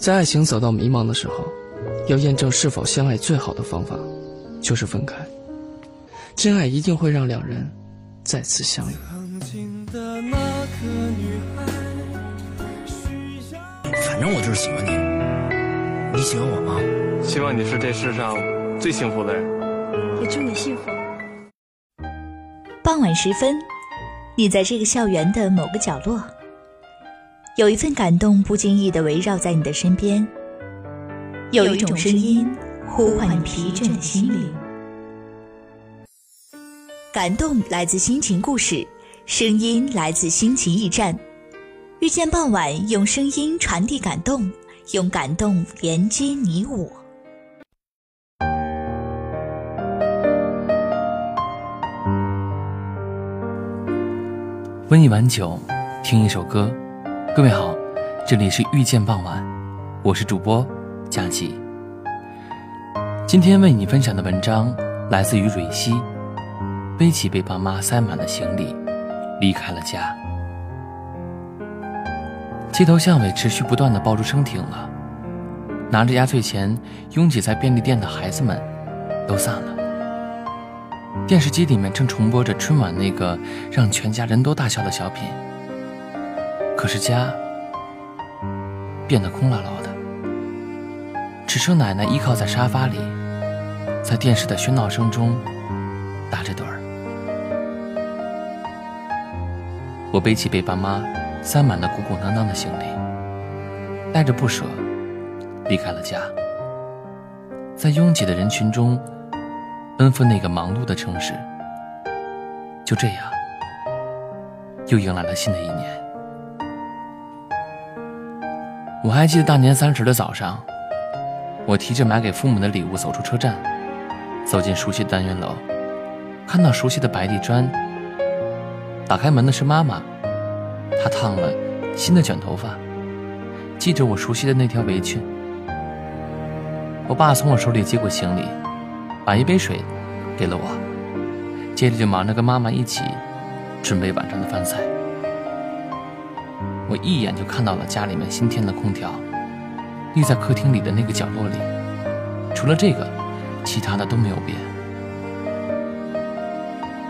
在爱情走到迷茫的时候，要验证是否相爱，最好的方法就是分开。真爱一定会让两人再次相遇。反正我就是喜欢你，你喜欢我吗？希望你是这世上最幸福的人。也祝你幸福。傍晚时分，你在这个校园的某个角落，有一份感动不经意的围绕在你的身边，有一种声音呼唤疲倦的心灵。感动来自心情故事，声音来自心情驿站。遇见傍晚，用声音传递感动，用感动连接你我。温一碗酒，听一首歌。各位好，这里是遇见傍晚，我是主播佳琪。今天为你分享的文章来自于蕊希。背起被爸妈塞满了行李，离开了家。街头巷尾持续不断的爆竹声停了，拿着压岁钱拥挤在便利店的孩子们都散了。电视机里面正重播着春晚那个让全家人都大笑的小品。可是家变得空落落的，只剩奶奶依靠在沙发里，在电视的喧闹声中打着盹儿。我背起被爸妈塞满了鼓鼓囊囊的行李，带着不舍离开了家，在拥挤的人群中奔赴那个忙碌的城市。就这样，又迎来了新的一年。我还记得大年三十的早上，我提着买给父母的礼物走出车站，走进熟悉的单元楼，看到熟悉的白地砖。打开门的是妈妈，她烫了新的卷头发，系着我熟悉的那条围裙。我爸从我手里接过行李，把一杯水给了我，接着就忙着跟妈妈一起准备晚上的饭菜。我一眼就看到了家里面新添的空调，立在客厅里的那个角落里，除了这个，其他的都没有变。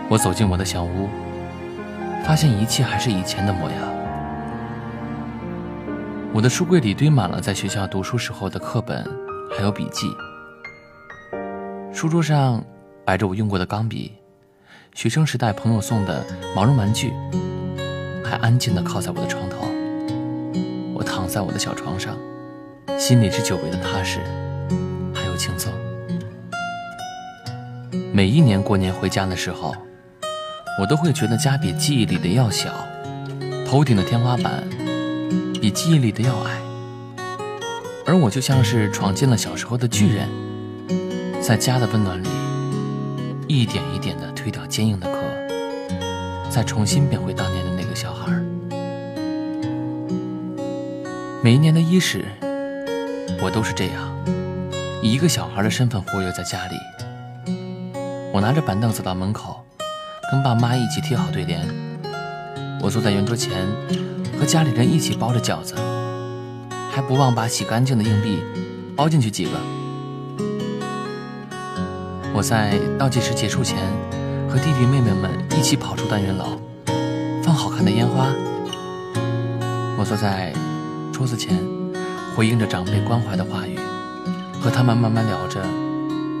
我走进我的小屋。发现一切还是以前的模样。我的书柜里堆满了在学校读书时候的课本，还有笔记。书桌上摆着我用过的钢笔，学生时代朋友送的毛绒玩具，还安静地靠在我的床头。在我的小床上，心里是久违的踏实，还有轻松。每一年过年回家的时候。我都会觉得家比记忆里的要小，头顶的天花板比记忆里的要矮，而我就像是闯进了小时候的巨人，在家的温暖里，一点一点地推掉坚硬的壳，再重新变回当年的那个小孩。每一年的伊始，我都是这样，以一个小孩的身份活跃在家里。我拿着板凳走到门口。跟爸妈一起贴好对联，我坐在圆桌前，和家里人一起包着饺子，还不忘把洗干净的硬币包进去几个。我在倒计时结束前，和弟弟妹妹们一起跑出单元楼，放好看的烟花。我坐在桌子前，回应着长辈关怀的话语，和他们慢慢聊着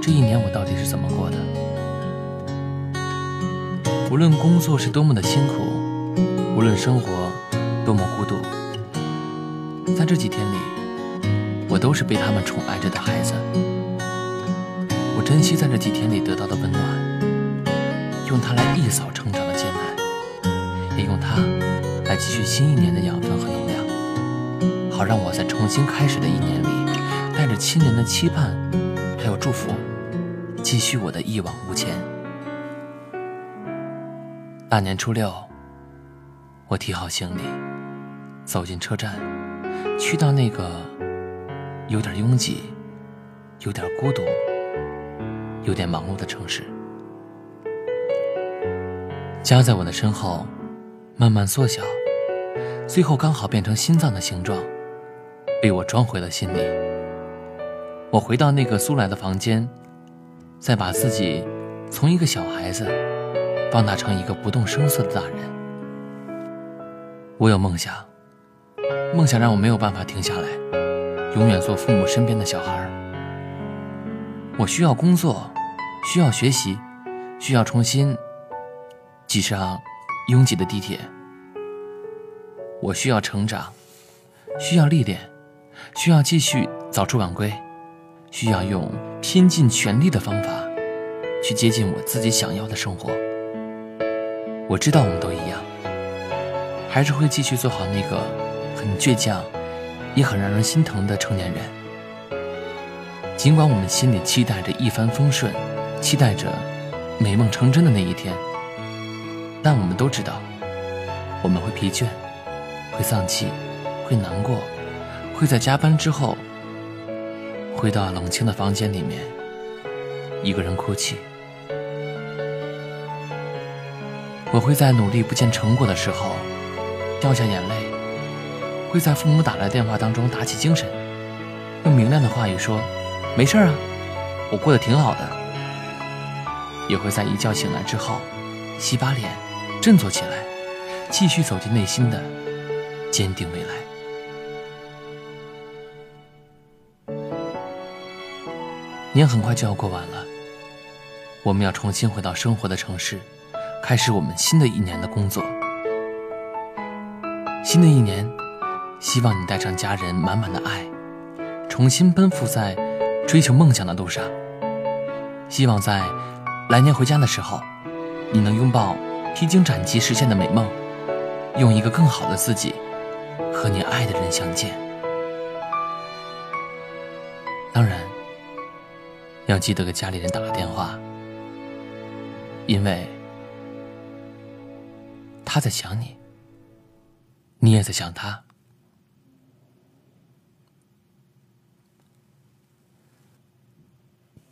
这一年我到底是怎么过的。无论工作是多么的辛苦，无论生活多么孤独，在这几天里，我都是被他们宠爱着的孩子。我珍惜在这几天里得到的温暖，用它来一扫成长的艰难，也用它来积蓄新一年的养分和能，好让我在重新开始的一年里，带着亲人的期盼还有祝福，继续我的一往无前。大年初六，我提好行李，走进车站，去到那个有点拥挤、有点孤独、有点忙碌的城市。家在我的身后，慢慢缩小，最后刚好变成心脏的形状。被我装回了心里。我回到那个租来的房间，再把自己从一个小孩子放大成一个不动声色的大人。我有梦想，梦想让我没有办法停下来，永远做父母身边的小孩。我需要工作，需要学习，需要重新挤上拥挤的地铁。我需要成长，需要历练，需要继续早出晚归，需要用拼尽全力的方法去接近我自己想要的生活。我知道我们都一样，还是会继续做好那个很倔强，也很让人心疼的成年人。尽管我们心里期待着一帆风顺，期待着美梦成真的那一天，但我们都知道，我们会疲倦。会丧气，会难过，会在加班之后回到冷清的房间里面，一个人哭泣。我会在努力不见成果的时候掉下眼泪，会在父母打来电话当中打起精神，用明亮的话语说：“没事啊，我过得挺好的。”也会在一觉醒来之后洗把脸，振作起来，继续走进内心的。坚定未来。年很快就要过完了，我们要重新回到生活的城市，开始我们新的一年的工作。新的一年，希望你带上家人满满的爱，重新奔赴在追求梦想的路上。希望在来年回家的时候，你能拥抱披荆斩棘实现的美梦，用一个更好的自己。和你爱的人相见，当然要记得给家里人打个电话，因为他在想你，你也在想他。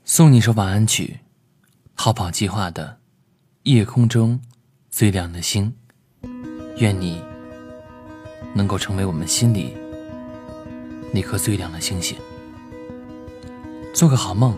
送你首晚安曲，逃跑计划的《夜空中最亮的星》，愿你。能够成为我们心里那颗最亮的星星。做个好梦，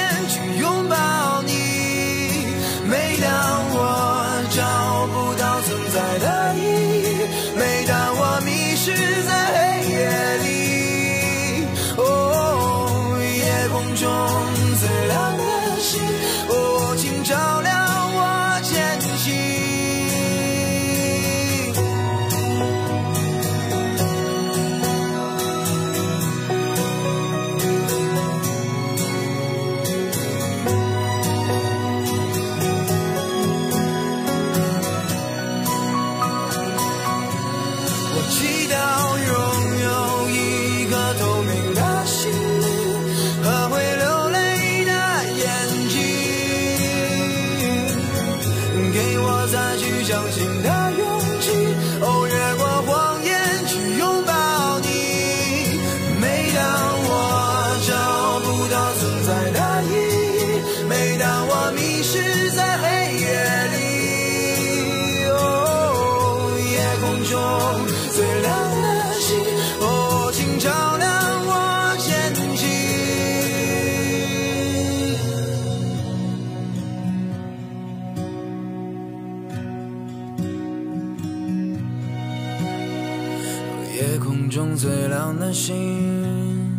夜空中最亮的星。